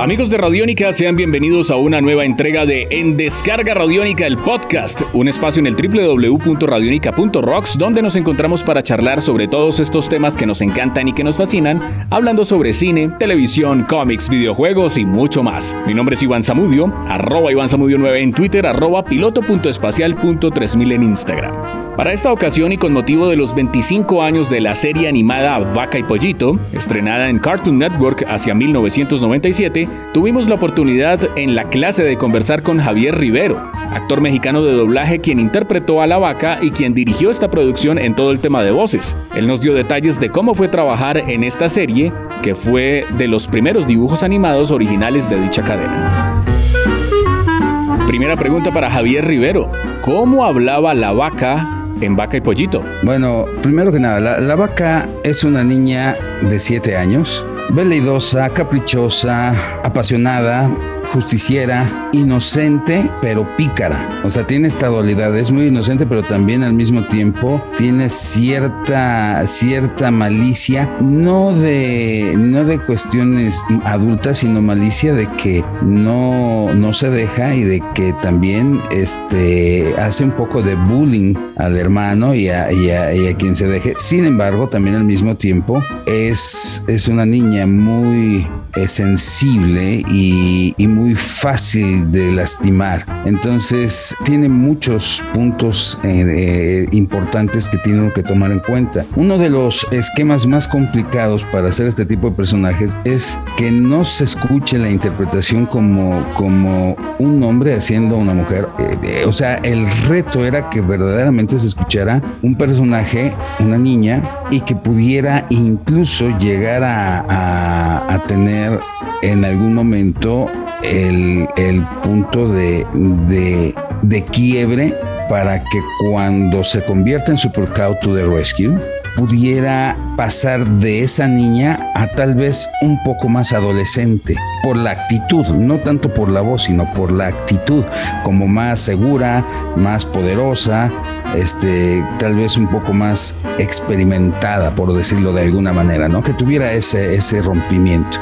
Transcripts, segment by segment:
Amigos de Radiónica, sean bienvenidos a una nueva entrega de En Descarga Radiónica, el podcast, un espacio en el www.radionica.rocks donde nos encontramos para charlar sobre todos estos temas que nos encantan y que nos fascinan, hablando sobre cine, televisión, cómics, videojuegos y mucho más. Mi nombre es Iván Zamudio, arroba Iván Zamudio 9 en Twitter, arroba piloto.espacial.3000 en Instagram. Para esta ocasión y con motivo de los 25 años de la serie animada Vaca y Pollito, estrenada en Cartoon Network hacia 1997, tuvimos la oportunidad en la clase de conversar con Javier Rivero, actor mexicano de doblaje quien interpretó a la vaca y quien dirigió esta producción en todo el tema de voces. Él nos dio detalles de cómo fue trabajar en esta serie, que fue de los primeros dibujos animados originales de dicha cadena. Primera pregunta para Javier Rivero. ¿Cómo hablaba la vaca en Vaca y Pollito? Bueno, primero que nada, la, vaca es una niña de 7 años, veleidosa, caprichosa, apasionada, justiciera, inocente, pero pícara. O sea, tiene esta dualidad. Es muy inocente, pero también al mismo tiempo tiene cierta, cierta malicia, no de, no de cuestiones adultas, sino malicia de que no, no se deja y de que también este, hace un poco de bullying al hermano y a, y a, quien se deje. Sin embargo, también al mismo tiempo es, es una niña muy sensible y, y muy muy fácil de lastimar. Entonces tiene muchos puntos eh, eh, importantes que tienen que tomar en cuenta. Uno de los esquemas más complicados para hacer este tipo de personajes es que no se escuche la interpretación como, como un hombre haciendo una mujer. Eh, o sea, el reto era que verdaderamente se escuchara un personaje, una niña, y que pudiera incluso llegar a, a tener en algún momento el, punto de, de, quiebre para que cuando se convierta en Super Cow to the Rescue, pudiera pasar de esa niña a tal vez un poco más adolescente, por la actitud, no tanto por la voz, sino por la actitud, como más segura, más poderosa, este, tal vez un poco más experimentada, por decirlo de alguna manera, ¿no? Que tuviera ese, ese rompimiento.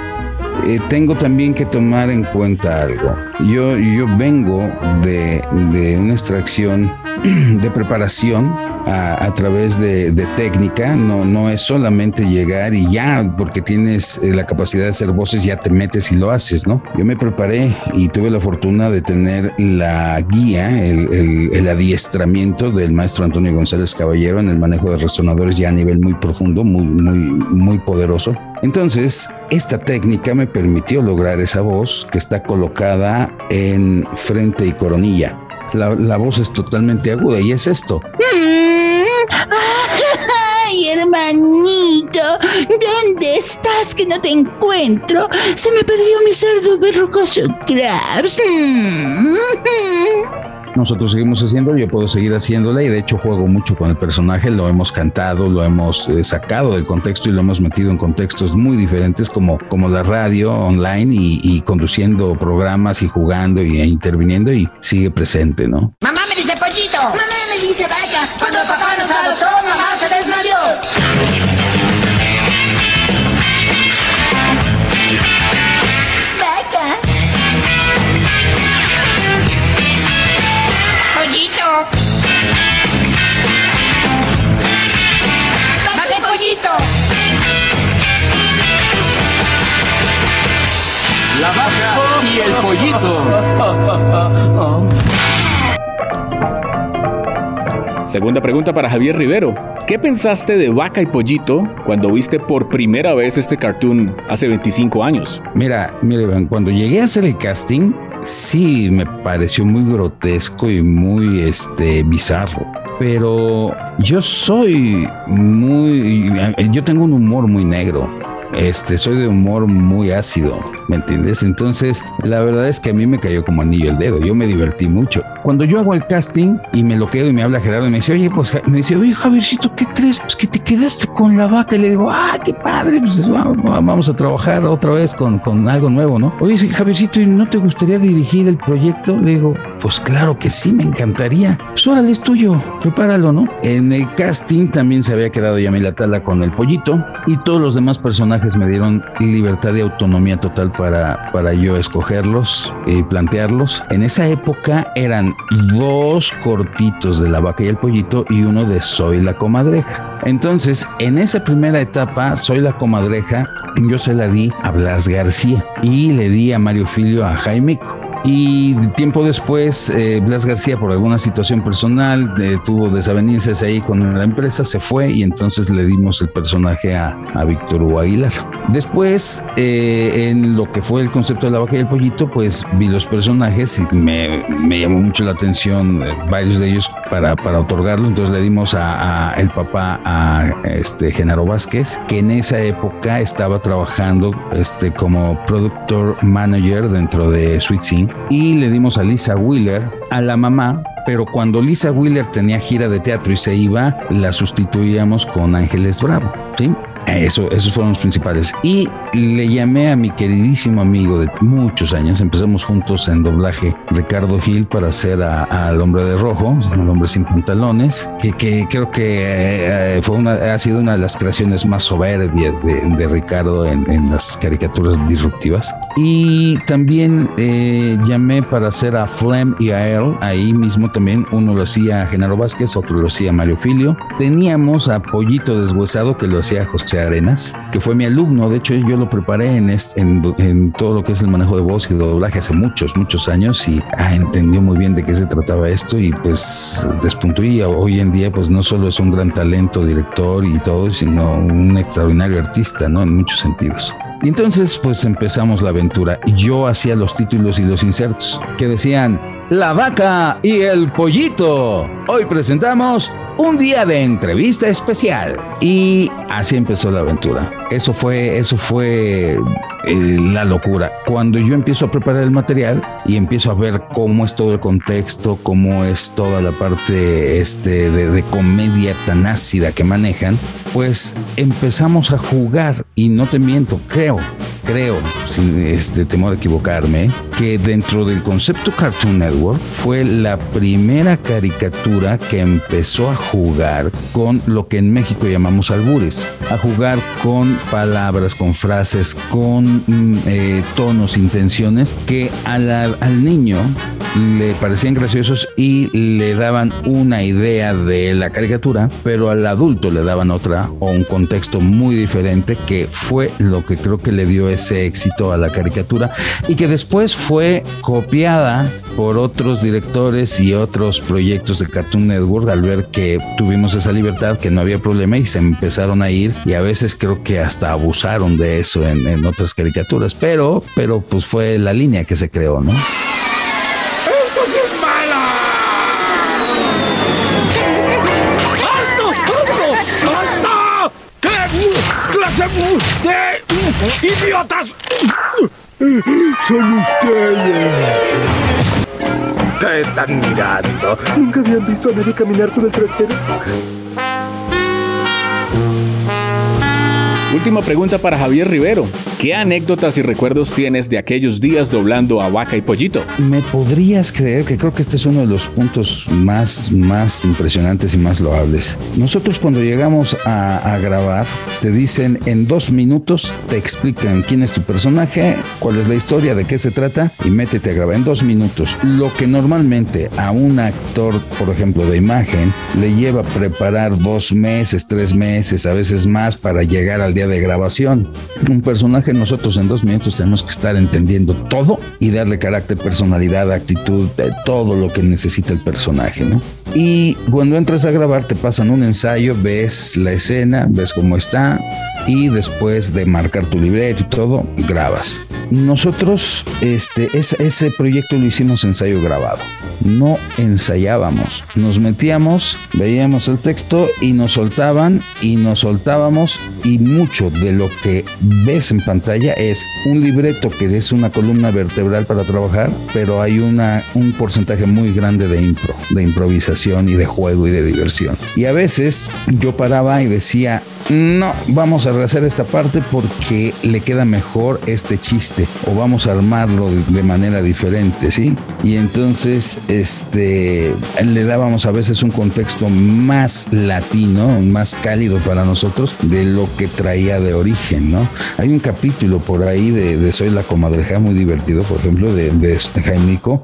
Eh, tengo también que tomar en cuenta algo. Yo, yo vengo de, de una extracción de preparación a, través de, técnica, no, no es solamente llegar y ya, porque tienes eh, la capacidad de hacer voces, ya te metes y lo haces, ¿no? Yo me preparé y tuve la fortuna de tener la guía, el, el adiestramiento del maestro Antonio González Caballero en el manejo de resonadores ya a nivel muy profundo, muy, muy, muy poderoso. Entonces, esta técnica me permitió lograr esa voz que está colocada en frente y coronilla la, voz es totalmente aguda y es esto. ¡Ay, ¿Dónde estás que no te encuentro? Se me perdió mi cerdo verrucoso Krabs. nosotros seguimos haciendo, yo puedo seguir haciéndola y de hecho juego mucho con el personaje, lo hemos cantado, lo hemos eh, sacado del contexto y lo hemos metido en contextos muy diferentes como, como la radio online y, conduciendo programas y jugando y, e interviniendo y sigue presente, ¿no? Mamá me dice pollito, mamá me dice vaca, cuando papá nos adoptó, mamá se desmayó. Segunda pregunta para Javier Rivero. ¿Qué pensaste de Vaca y Pollito cuando viste por primera vez este cartoon hace 25 años? Mira, mira, cuando llegué a hacer el casting, sí me pareció muy grotesco y muy este bizarro. Pero yo soy muy yo tengo un humor muy negro este, soy de humor muy ácido, ¿me entiendes? Entonces, la verdad es que a mí me cayó como anillo el dedo, yo me divertí mucho. Cuando yo hago el casting y me lo quedo y me habla Gerardo y me dice, oye, pues me dice, oye, Javiercito, ¿qué crees? Pues que te quedaste con la vaca. Y le digo, ah, qué padre, pues vamos a trabajar otra vez con, con algo nuevo, ¿no? Oye, Javiercito, ¿y no te gustaría dirigir el proyecto? Le digo, pues claro que sí, me encantaría. Pues órale, es tuyo, prepáralo, ¿no? En el casting también se había quedado Yamila Tala con el pollito y todos los demás personajes me dieron libertad y autonomía total para, para yo escogerlos y plantearlos. En esa época eran dos cortitos de la vaca y el pollito y uno de Soy la comadreja. Entonces, en esa primera etapa, Soy la comadreja, yo se la di a Blas García y le di a Mario Filio a Jaimico. Y tiempo después, eh, Blas García, por alguna situación personal, eh, tuvo desavenencias ahí con la empresa, se fue y entonces le dimos el personaje a, Víctor Hugo Aguilar. Después, eh, en lo que fue el concepto de la vaca y el pollito, pues vi los personajes y me, llamó mucho la atención varios de ellos para, para otorgarlo. Entonces le dimos a, el papá a este Genaro Vázquez, que en esa época estaba trabajando este, como productor manager dentro de Sweet Y le dimos a Lisa Wheeler, a la mamá, pero cuando Lisa Wheeler tenía gira de teatro y se iba, la sustituíamos con Ángeles Bravo, ¿sí? Eso, esos fueron los principales. Y le llamé a mi queridísimo amigo de muchos años, empezamos juntos en doblaje, Ricardo Gil, para hacer al hombre de rojo, el hombre sin pantalones, que, creo que eh, fue una, ha sido una de las creaciones más soberbias de, Ricardo en, las caricaturas disruptivas. Y también eh, llamé para hacer a Flem y a él, ahí mismo también, uno lo hacía Genaro Vázquez, otro lo hacía Mario Filio. Teníamos a Pollito Deshuesado, que lo hacía José Arenas, que fue mi alumno, de hecho yo lo preparé en, todo lo que es el manejo de voz y doblaje hace muchos, muchos años y ah, entendió muy bien de qué se trataba esto y pues despuntó y hoy en día pues no solo es un gran talento, director y todo, sino un extraordinario artista, ¿no? En muchos sentidos. Y entonces pues empezamos la aventura. Yo hacía los títulos y los insertos que decían La vaca y el pollito. Hoy presentamos un día de entrevista especial. Y así empezó la aventura. Eso fue, eso fue eh, la locura. Cuando yo empiezo a preparar el material y empiezo a ver cómo es todo el contexto, cómo es toda la parte este, de, comedia tan ácida que manejan, pues empezamos a jugar y no te miento, creo, creo, sin este temor a equivocarme, que dentro del concepto Cartoon Network fue la primera caricatura que empezó a jugar con lo que en México llamamos albures, a jugar con palabras, con frases, con mm, eh, tonos, intenciones que al niño le parecían graciosos y le daban una idea de la caricatura, pero al adulto le daban otra o un contexto muy diferente que fue lo que creo que le dio ese éxito a la caricatura y que después fue copiada por otros directores y otros proyectos de Cartoon Network al ver que tuvimos esa libertad, que no había problema y se empezaron a ir y a veces creo que hasta abusaron de eso en, otras caricaturas, pero, pero pues fue la línea que se creó, ¿no? idiotas. Son ustedes. ¿Qué están mirando? ¿Nunca habían visto a nadie caminar por el trasero? Última pregunta para Javier Rivero. ¿Qué anécdotas y recuerdos tienes de aquellos días doblando a Vaca y Pollito? ¿Me podrías creer que creo que este es uno de los puntos más, más impresionantes y más loables? Nosotros cuando llegamos a, a grabar, te dicen en dos minutos, te explican quién es tu personaje, cuál es la historia, de qué se trata y métete a grabar en dos minutos. Lo que normalmente a un actor, por ejemplo, de imagen, le lleva a preparar dos meses, tres meses, a veces más para llegar al de grabación. Un personaje nosotros en dos minutos tenemos que estar entendiendo todo y darle carácter, personalidad, actitud, todo lo que necesita el personaje, ¿no? Y cuando entras a grabar te pasan un ensayo, ves la escena, ves cómo está y después de marcar tu libreto y todo, grabas. Nosotros este, ese proyecto lo hicimos ensayo grabado. No ensayábamos. Nos metíamos, veíamos el texto y nos soltaban y nos soltábamos y mucho de lo que ves en pantalla es un libreto que es una columna vertebral para trabajar, pero hay una, un porcentaje muy grande de impro, de improvisación y de juego y de diversión. Y a veces yo paraba y decía, no, vamos a rehacer esta parte porque le queda mejor este chiste o vamos a armarlo de, manera diferente, ¿sí? Y entonces este le dábamos a veces un contexto más latino, más cálido para nosotros de lo que traía de origen, ¿no? Hay un capítulo por ahí de, Soy la comadreja muy divertido, por ejemplo, de, de Jaimico,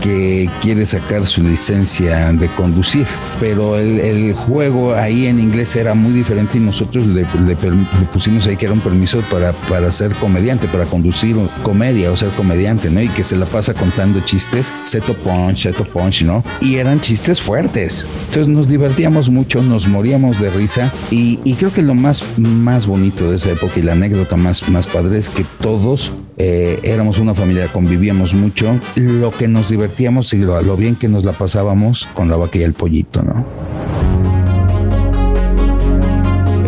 que quiere sacar su licencia de conducir, pero el, el juego ahí en inglés era muy diferente y nosotros le, le, pusimos ahí que era un permiso para, para ser comediante, para conducir comedia o ser comediante, ¿no? Y que se la pasa contando chistes, seto punch, seto punch, ¿no? Y eran chistes fuertes. Entonces nos divertíamos mucho, nos moríamos de risa y, creo que lo más, más bonito de esa época y la anécdota más, más padre es que todos eh, éramos una familia, convivíamos mucho, lo que nos divertíamos y lo, lo bien que nos la pasábamos con la vaca y el pollito, ¿no?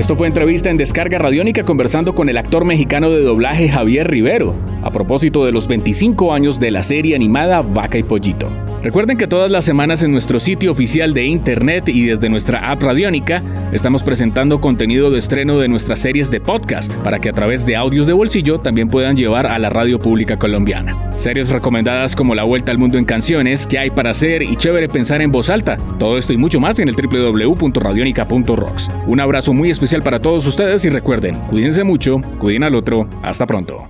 Esto fue entrevista en Descarga Radiónica conversando con el actor mexicano de doblaje Javier Rivero, a propósito de los 25 años de la serie animada Vaca y Pollito. Recuerden que todas las semanas en nuestro sitio oficial de internet y desde nuestra app Radiónica estamos presentando contenido de estreno de nuestras series de podcast para que a través de audios de bolsillo también puedan llevar a la radio pública colombiana. Series recomendadas como La Vuelta al Mundo en Canciones, ¿Qué hay para hacer? y Chévere Pensar en Voz Alta. Todo esto y mucho más en el www.radionica.rocks. Un abrazo muy para todos ustedes y recuerden, cuídense mucho, cuiden al otro. Hasta pronto.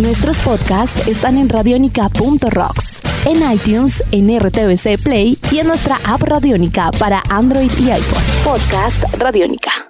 Nuestros podcasts están en radionica.rocks, en iTunes, en RTVC Play y en nuestra app Radionica para Android y iPhone. Podcast Radionica.